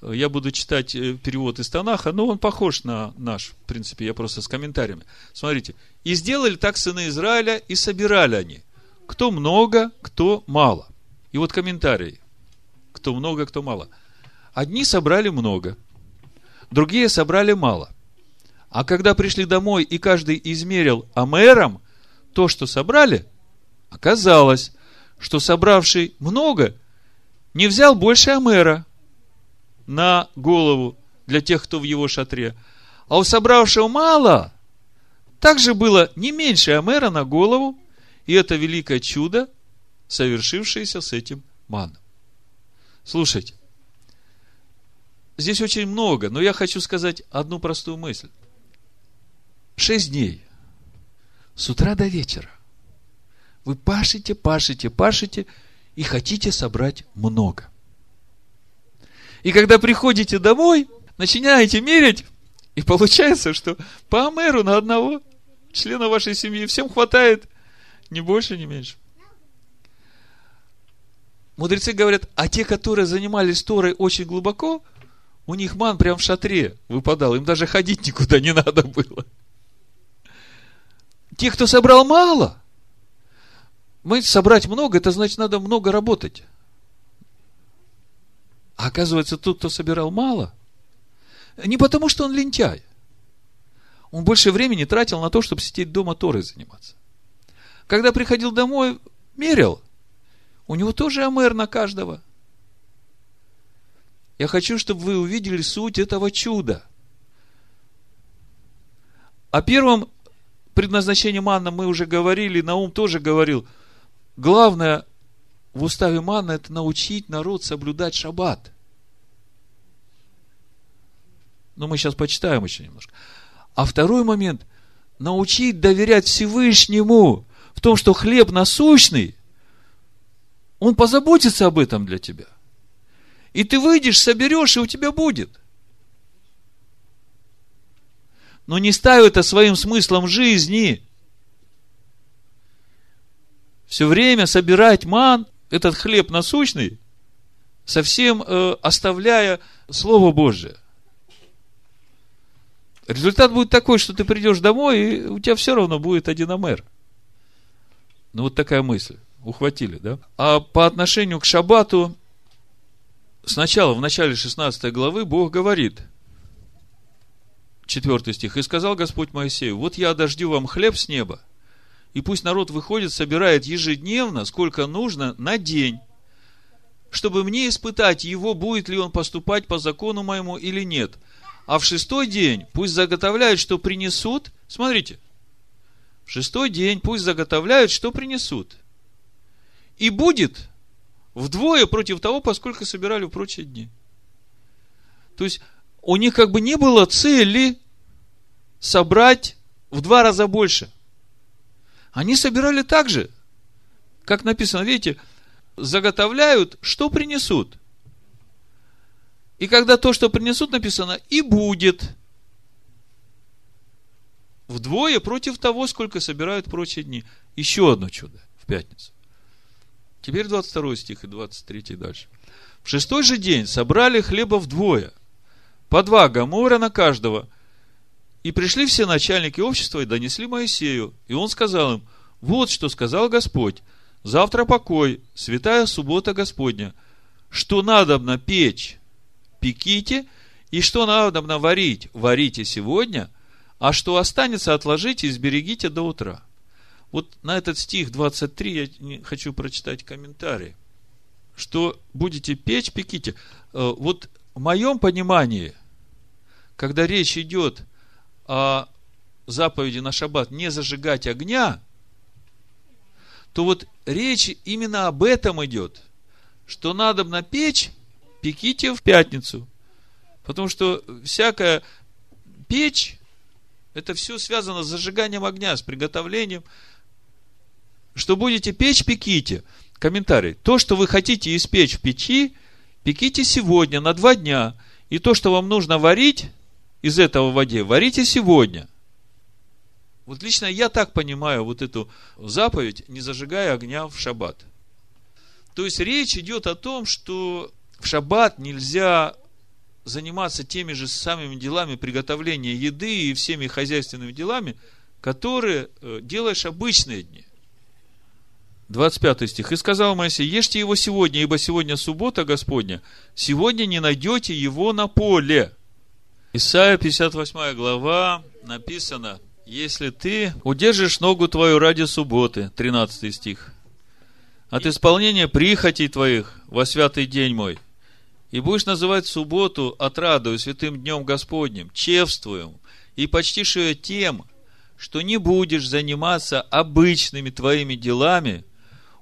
Я буду читать э, перевод из Танаха, но он похож на наш, в принципе, я просто с комментариями. Смотрите. «И сделали так сыны Израиля, и собирали они. Кто много, кто мало». И вот комментарий. Кто много, кто мало. Одни собрали много, другие собрали мало. А когда пришли домой, и каждый измерил амером то, что собрали, оказалось, что собравший много не взял больше амера, на голову для тех, кто в его шатре. А у собравшего мало, также было не меньше Амера на голову, и это великое чудо, совершившееся с этим маном. Слушайте, здесь очень много, но я хочу сказать одну простую мысль. Шесть дней, с утра до вечера, вы пашете, пашете, пашете и хотите собрать много – и когда приходите домой, начинаете мерить, и получается, что по Амеру на одного члена вашей семьи всем хватает ни больше, ни меньше. Мудрецы говорят, а те, которые занимались Торой очень глубоко, у них ман прям в шатре выпадал, им даже ходить никуда не надо было. Те, кто собрал мало, мы собрать много, это значит, надо много работать. А оказывается, тот, кто собирал мало, не потому, что он лентяй. Он больше времени тратил на то, чтобы сидеть дома Торой заниматься. Когда приходил домой, мерил. У него тоже АМР на каждого. Я хочу, чтобы вы увидели суть этого чуда. О первом предназначении манна мы уже говорили, Наум тоже говорил. Главное в уставе манна это научить народ соблюдать шаббат. Но мы сейчас почитаем еще немножко. А второй момент – научить доверять Всевышнему в том, что хлеб насущный, он позаботится об этом для тебя. И ты выйдешь, соберешь, и у тебя будет. Но не ставь это своим смыслом жизни. Все время собирать ман, этот хлеб насущный, совсем э, оставляя Слово Божие – Результат будет такой, что ты придешь домой, и у тебя все равно будет один амер. Ну, вот такая мысль. Ухватили, да? А по отношению к шаббату, сначала, в начале 16 главы, Бог говорит, 4 стих, «И сказал Господь Моисею, вот я дождю вам хлеб с неба, и пусть народ выходит, собирает ежедневно, сколько нужно, на день, чтобы мне испытать его, будет ли он поступать по закону моему или нет – а в шестой день пусть заготовляют, что принесут. Смотрите, в шестой день пусть заготовляют, что принесут. И будет вдвое против того, поскольку собирали в прочие дни. То есть, у них как бы не было цели собрать в два раза больше. Они собирали так же, как написано, видите, заготовляют, что принесут. И когда то, что принесут, написано, и будет вдвое против того, сколько собирают прочие дни. Еще одно чудо в пятницу. Теперь 22 стих и 23 дальше. В шестой же день собрали хлеба вдвое, по два гамора на каждого. И пришли все начальники общества и донесли Моисею. И он сказал им, вот что сказал Господь, завтра покой, святая суббота Господня, что надобно печь пеките, и что надо варить, варите сегодня, а что останется, отложите и сберегите до утра. Вот на этот стих 23 я хочу прочитать комментарий. Что будете печь, пеките. Э, вот в моем понимании, когда речь идет о заповеди на шаббат не зажигать огня, то вот речь именно об этом идет, что надо на печь пеките в пятницу. Потому что всякая печь, это все связано с зажиганием огня, с приготовлением. Что будете печь, пеките. Комментарий. То, что вы хотите испечь в печи, пеките сегодня на два дня. И то, что вам нужно варить из этого в воде, варите сегодня. Вот лично я так понимаю вот эту заповедь, не зажигая огня в шаббат. То есть речь идет о том, что в шаббат нельзя заниматься теми же самыми делами приготовления еды и всеми хозяйственными делами, которые э, делаешь обычные дни. 25 стих. «И сказал Моисей, ешьте его сегодня, ибо сегодня суббота Господня, сегодня не найдете его на поле». Исайя 58 глава написано, если ты удержишь ногу твою ради субботы, 13 стих, от исполнения прихотей твоих во святый день мой – и будешь называть субботу отрадою святым днем Господним, чевствуем, и почтишь ее тем, что не будешь заниматься обычными твоими делами,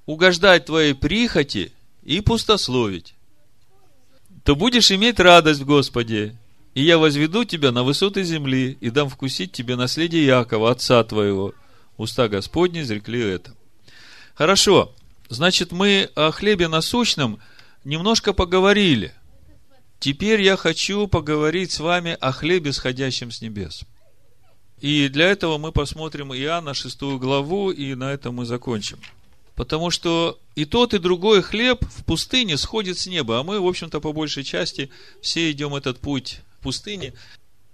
угождать твоей прихоти и пустословить, то будешь иметь радость в Господе, и я возведу тебя на высоты земли и дам вкусить тебе наследие Якова, отца твоего. Уста Господни изрекли это. Хорошо, значит, мы о хлебе насущном – немножко поговорили. Теперь я хочу поговорить с вами о хлебе, сходящем с небес. И для этого мы посмотрим Иоанна 6 главу, и на этом мы закончим. Потому что и тот, и другой хлеб в пустыне сходит с неба, а мы, в общем-то, по большей части все идем этот путь пустыне.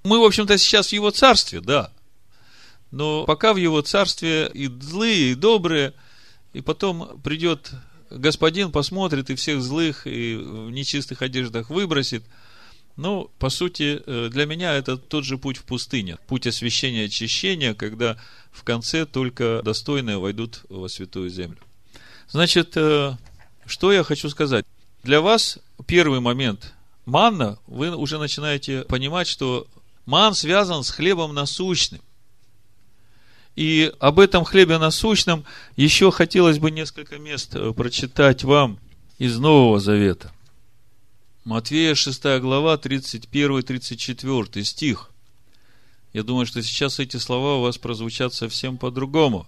Мы, в общем-то, сейчас в его царстве, да. Но пока в его царстве и злые, и добрые, и потом придет господин посмотрит и всех злых и в нечистых одеждах выбросит. Ну, по сути, э, для меня это тот же путь в пустыне. Путь освящения и очищения, когда в конце только достойные войдут во святую землю. Значит, э, что я хочу сказать. Для вас первый момент манна, вы уже начинаете понимать, что ман связан с хлебом насущным. И об этом хлебе насущном еще хотелось бы несколько мест э, прочитать вам из Нового Завета. Матвея 6 глава, 31-34 стих. Я думаю, что сейчас эти слова у вас прозвучат совсем по-другому.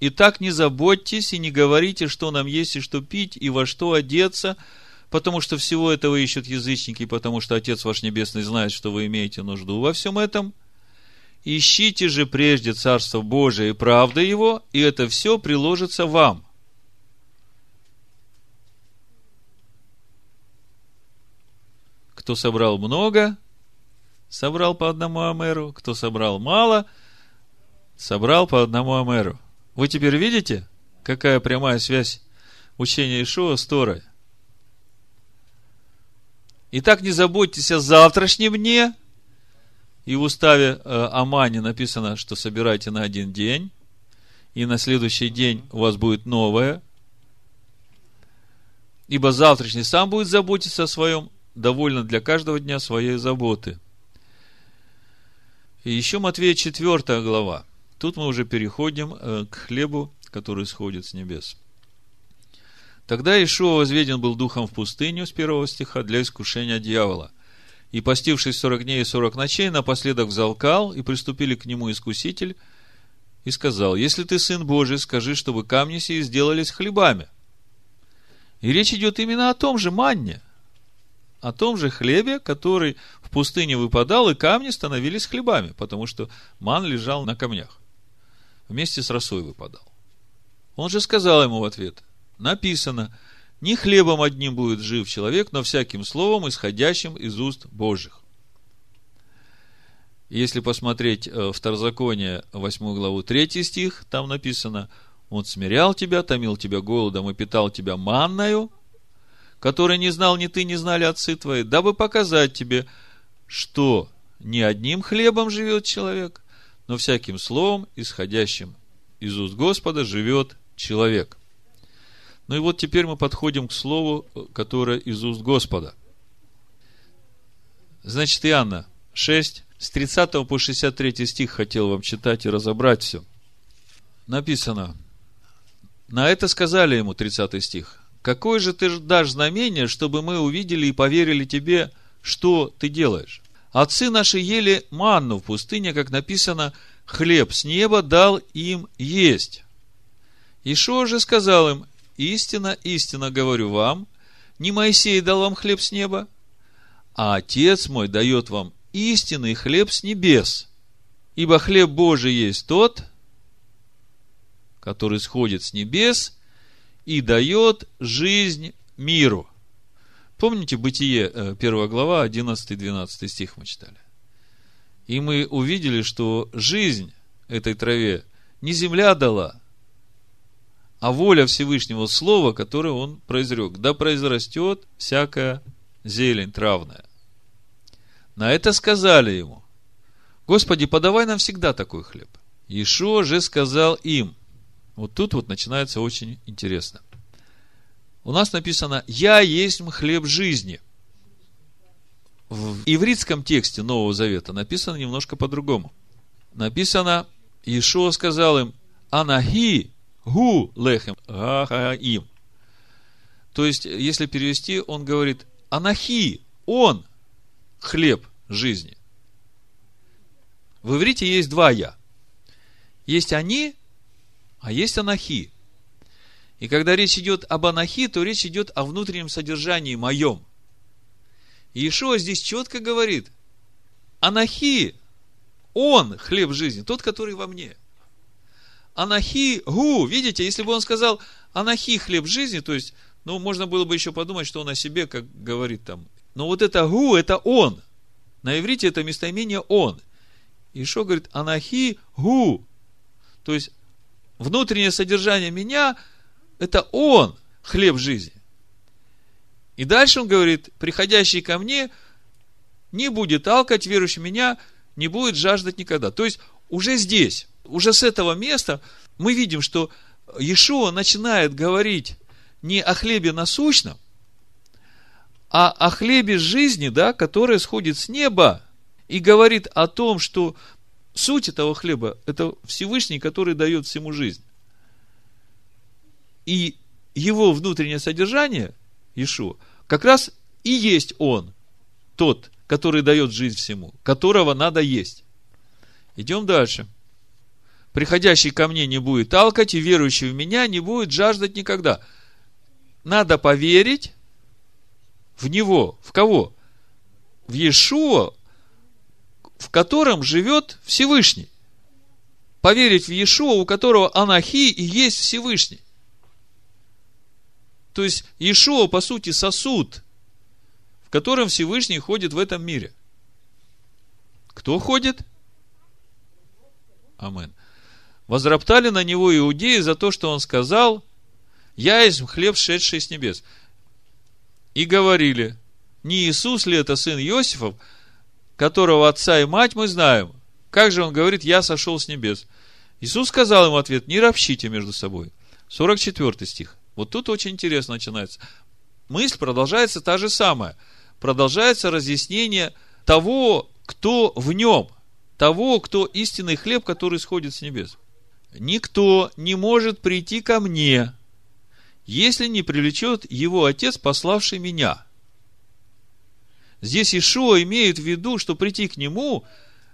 Итак, не заботьтесь и не говорите, что нам есть и что пить, и во что одеться, потому что всего этого ищут язычники, потому что Отец ваш Небесный знает, что вы имеете нужду во всем этом. Ищите же прежде Царство Божие и правда Его, и это все приложится вам. Кто собрал много, собрал по одному амеру, кто собрал мало, собрал по одному амеру. Вы теперь видите, какая прямая связь учения Ишуа с Торой? Итак, не заботьтесь о завтрашнем дне. И в уставе э, Амани написано, что собирайте на один день, и на следующий день у вас будет новое. Ибо завтрашний сам будет заботиться о своем, довольно для каждого дня своей заботы. И еще Матвея 4 глава. Тут мы уже переходим э, к хлебу, который сходит с небес. Тогда Ишуа возведен был духом в пустыню с первого стиха для искушения дьявола. И постившись сорок дней и сорок ночей, напоследок взалкал, и приступили к нему искуситель, и сказал, если ты сын Божий, скажи, чтобы камни сии сделались хлебами. И речь идет именно о том же манне, о том же хлебе, который в пустыне выпадал, и камни становились хлебами, потому что ман лежал на камнях. Вместе с росой выпадал. Он же сказал ему в ответ, написано, не хлебом одним будет жив человек, но всяким словом, исходящим из уст Божьих. Если посмотреть э, Второзаконие, 8 главу, 3 стих, там написано, Он смирял тебя, томил тебя голодом и питал тебя манною, который не знал ни ты, не знали отцы твои, дабы показать тебе, что не одним хлебом живет человек, но всяким словом, исходящим из уст Господа, живет человек. Ну и вот теперь мы подходим к слову, которое из уст Господа. Значит, Иоанна 6, с 30 по 63 стих хотел вам читать и разобрать все. Написано, на это сказали ему, 30 стих, какое же ты дашь знамение, чтобы мы увидели и поверили тебе, что ты делаешь? Отцы наши ели манну в пустыне, как написано, хлеб с неба дал им есть. Ишуа же сказал им, истинно, истинно говорю вам, не Моисей дал вам хлеб с неба, а Отец мой дает вам истинный хлеб с небес. Ибо хлеб Божий есть тот, который сходит с небес и дает жизнь миру. Помните Бытие, э, первая глава, 11-12 стих мы читали? И мы увидели, что жизнь этой траве не земля дала, а воля Всевышнего Слова, которое он произрек. Да произрастет всякая зелень травная. На это сказали ему, Господи, подавай нам всегда такой хлеб. Ишуа же сказал им, вот тут вот начинается очень интересно. У нас написано, я есть хлеб жизни. В ивритском тексте Нового Завета написано немножко по-другому. Написано, Иешуа сказал им, Анахи гу лехем гахаим. То есть, если перевести, он говорит, Анахи, он хлеб жизни. В иврите есть два я. Есть они, а есть анахи. И когда речь идет об анахи, то речь идет о внутреннем содержании моем. Иешуа здесь четко говорит, анахи, он хлеб жизни, тот, который во мне. Анахи гу, видите, если бы он сказал анахи хлеб жизни, то есть, ну, можно было бы еще подумать, что он о себе, как говорит там. Но вот это гу, это он. На иврите это местоимение он. И что говорит анахи гу. То есть, внутреннее содержание меня, это он, хлеб жизни. И дальше он говорит, приходящий ко мне не будет алкать, верующий меня не будет жаждать никогда. То есть, уже здесь, уже с этого места мы видим, что Иешуа начинает говорить не о хлебе насущном, а о хлебе жизни, да, который сходит с неба и говорит о том, что суть этого хлеба – это Всевышний, который дает всему жизнь. И его внутреннее содержание, Ишуа, как раз и есть он, тот, который дает жизнь всему, которого надо есть. Идем дальше. Приходящий ко мне не будет алкать, и верующий в меня не будет жаждать никогда. Надо поверить в него. В кого? В Иешуа, в котором живет Всевышний. Поверить в Иешуа, у которого Анахи и есть Всевышний. То есть Иешуа, по сути, сосуд, в котором Всевышний ходит в этом мире. Кто ходит? Амен. Возроптали на него иудеи за то, что он сказал, я есть хлеб, шедший с небес. И говорили, не Иисус ли это сын Иосифов, которого отца и мать мы знаем? Как же он говорит, я сошел с небес? Иисус сказал ему ответ, не ропщите между собой. 44 стих. Вот тут очень интересно начинается. Мысль продолжается та же самая. Продолжается разъяснение того, кто в нем, того, кто истинный хлеб, который сходит с небес. Никто не может прийти ко мне, если не привлечет его отец, пославший меня. Здесь Ишуа имеет в виду, что прийти к нему,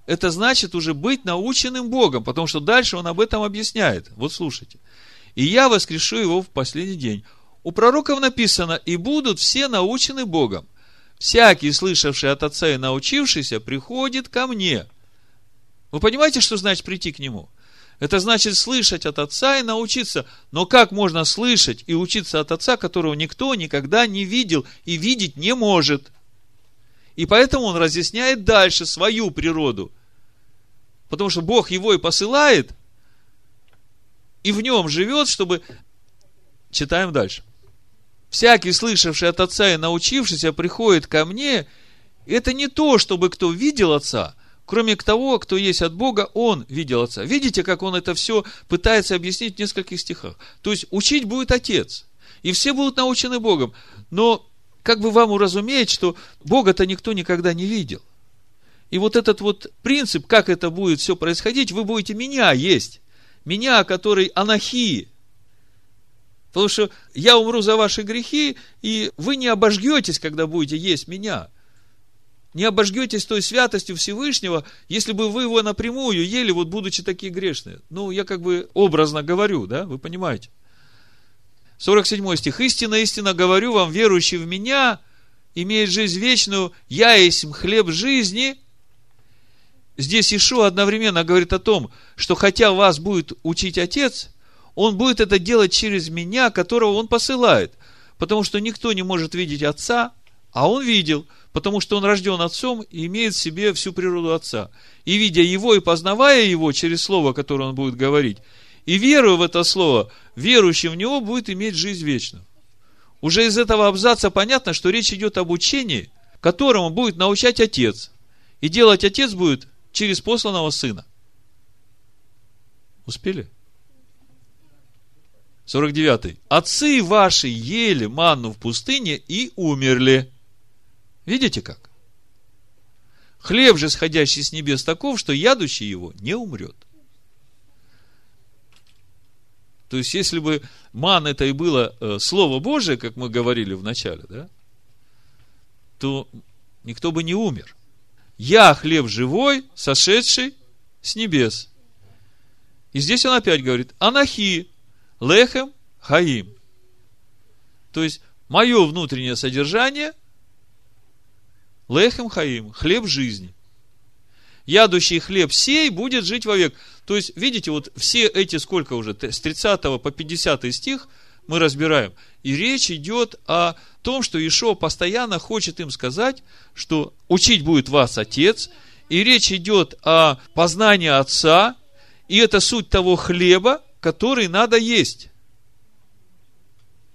это значит уже быть наученным Богом, потому что дальше он об этом объясняет. Вот слушайте и я воскрешу его в последний день. У пророков написано, и будут все научены Богом. Всякий, слышавший от Отца и научившийся, приходит ко мне. Вы понимаете, что значит прийти к Нему? Это значит слышать от Отца и научиться. Но как можно слышать и учиться от Отца, которого никто никогда не видел и видеть не может? И поэтому он разъясняет дальше свою природу. Потому что Бог его и посылает – и в нем живет, чтобы... Читаем дальше. Всякий, слышавший от Отца и научившийся, приходит ко мне. Это не то, чтобы кто видел Отца, кроме того, кто есть от Бога, он видел Отца. Видите, как он это все пытается объяснить в нескольких стихах. То есть, учить будет Отец. И все будут научены Богом. Но как бы вам уразуметь, что Бога-то никто никогда не видел. И вот этот вот принцип, как это будет все происходить, вы будете меня есть меня, который анахи. Потому что я умру за ваши грехи, и вы не обожгетесь, когда будете есть меня. Не обожгетесь той святостью Всевышнего, если бы вы его напрямую ели, вот будучи такие грешные. Ну, я как бы образно говорю, да, вы понимаете. 47 стих. «Истинно, истинно говорю вам, верующий в меня имеет жизнь вечную, я есть хлеб жизни, здесь Ишуа одновременно говорит о том, что хотя вас будет учить Отец, Он будет это делать через меня, которого Он посылает. Потому что никто не может видеть Отца, а Он видел, потому что Он рожден Отцом и имеет в себе всю природу Отца. И видя Его и познавая Его через Слово, которое Он будет говорить, и веруя в это Слово, верующий в Него будет иметь жизнь вечную. Уже из этого абзаца понятно, что речь идет об учении, которому будет научать Отец. И делать Отец будет через посланного сына. Успели? 49. Отцы ваши ели манну в пустыне и умерли. Видите как? Хлеб же, сходящий с небес, таков, что ядущий его не умрет. То есть, если бы ман это и было э, Слово Божие, как мы говорили в начале, да, то никто бы не умер. Я хлеб живой, сошедший с небес. И здесь он опять говорит, анахи, лехем, хаим. То есть, мое внутреннее содержание – лехем хаим, хлеб жизни. Ядущий хлеб сей будет жить вовек. То есть, видите, вот все эти, сколько уже, с 30 по 50 стих мы разбираем. И речь идет о том, что Ишо постоянно хочет им сказать, что учить будет вас Отец, и речь идет о познании Отца, и это суть того хлеба, который надо есть.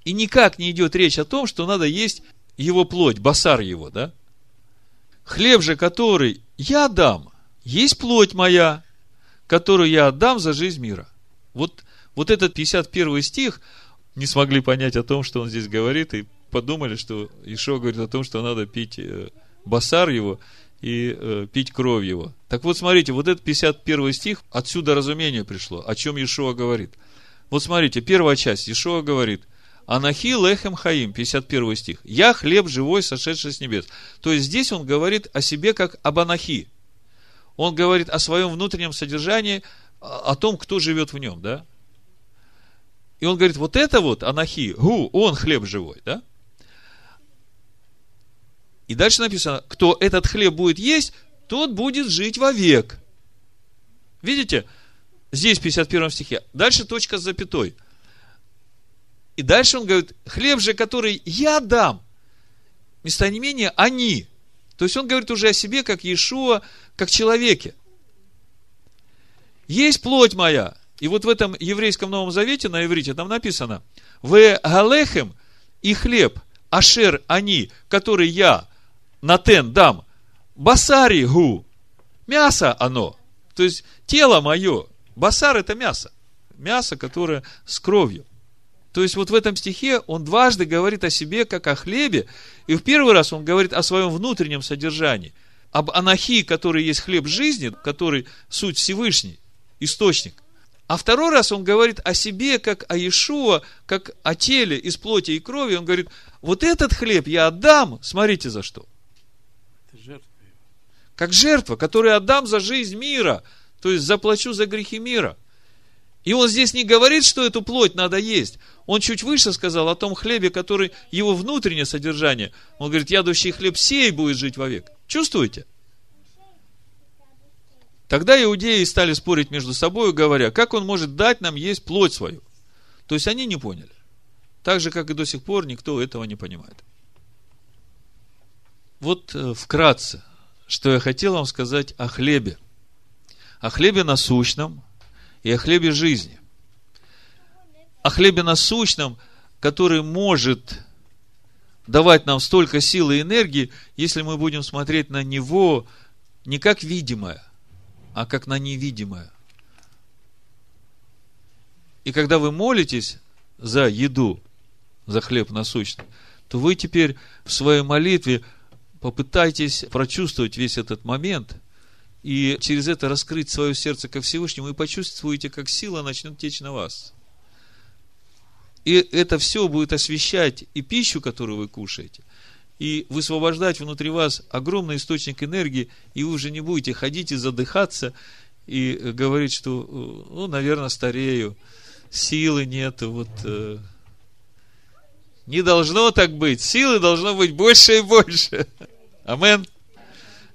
И никак не идет речь о том, что надо есть его плоть, басар его, да? Хлеб же, который я дам, есть плоть моя, которую я отдам за жизнь мира. Вот, вот этот 51 стих, не смогли понять о том, что он здесь говорит, и подумали, что Ишо говорит о том, что надо пить э, басар его и э, пить кровь его. Так вот, смотрите, вот этот 51 стих, отсюда разумение пришло, о чем Ишуа говорит. Вот смотрите, первая часть, Ишуа говорит, Анахи лехем хаим, 51 стих. Я хлеб живой, сошедший с небес. То есть здесь он говорит о себе как об анахи. Он говорит о своем внутреннем содержании, о том, кто живет в нем, да? И он говорит, вот это вот анахи, гу, он хлеб живой, да? И дальше написано, кто этот хлеб будет есть, тот будет жить вовек. Видите? Здесь в 51 стихе. Дальше точка с запятой. И дальше он говорит, хлеб же, который я дам, не менее, они. То есть он говорит уже о себе, как Иешуа, как человеке. Есть плоть моя. И вот в этом еврейском Новом Завете на иврите там написано, в галехем и хлеб, ашер они, который я натен дам, басари гу, мясо оно. То есть тело мое, басар это мясо. Мясо, которое с кровью. То есть вот в этом стихе он дважды говорит о себе как о хлебе, и в первый раз он говорит о своем внутреннем содержании, об анахии, который есть хлеб жизни, который суть Всевышний, источник. А второй раз он говорит о себе, как о Иешуа, как о теле из плоти и крови. Он говорит, вот этот хлеб я отдам, смотрите за что. Как жертва, которую отдам за жизнь мира, то есть заплачу за грехи мира. И он здесь не говорит, что эту плоть надо есть. Он чуть выше сказал о том хлебе, который его внутреннее содержание. Он говорит, ядущий хлеб сей будет жить вовек. Чувствуете? Тогда иудеи стали спорить между собой, говоря, как он может дать нам есть плоть свою. То есть они не поняли. Так же, как и до сих пор, никто этого не понимает. Вот э, вкратце, что я хотел вам сказать о хлебе. О хлебе насущном и о хлебе жизни о хлебе насущном, который может давать нам столько силы и энергии, если мы будем смотреть на него не как видимое, а как на невидимое. И когда вы молитесь за еду, за хлеб насущный, то вы теперь в своей молитве попытайтесь прочувствовать весь этот момент и через это раскрыть свое сердце ко Всевышнему и почувствуете, как сила начнет течь на вас. И это все будет освещать и пищу, которую вы кушаете, и высвобождать внутри вас огромный источник энергии, и вы уже не будете ходить и задыхаться, и говорить, что, ну, наверное, старею, силы нет, вот, э, не должно так быть, силы должно быть больше и больше. Амен.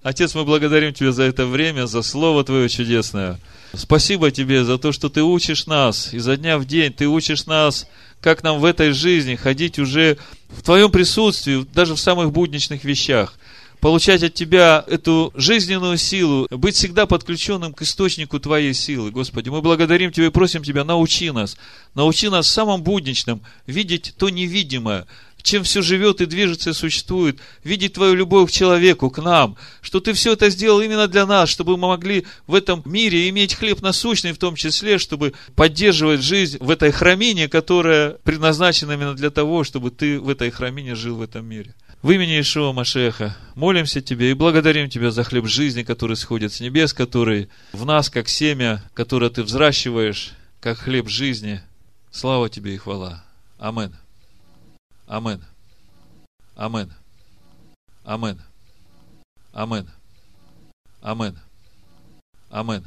Отец, мы благодарим Тебя за это время, за Слово Твое чудесное. Спасибо Тебе за то, что Ты учишь нас, изо дня в день Ты учишь нас как нам в этой жизни ходить уже в Твоем присутствии, даже в самых будничных вещах, получать от Тебя эту жизненную силу, быть всегда подключенным к источнику Твоей силы. Господи, мы благодарим Тебя и просим Тебя, научи нас, научи нас в самом будничном видеть то невидимое, чем все живет и движется и существует, видеть Твою любовь к человеку, к нам, что Ты все это сделал именно для нас, чтобы мы могли в этом мире иметь хлеб насущный в том числе, чтобы поддерживать жизнь в этой храмине, которая предназначена именно для того, чтобы Ты в этой храмине жил в этом мире. В имени Ишуа Машеха молимся Тебе и благодарим Тебя за хлеб жизни, который сходит с небес, который в нас, как семя, которое Ты взращиваешь, как хлеб жизни. Слава Тебе и хвала. Аминь. Амен. Амен. Амен. Амен. Амен. Амен.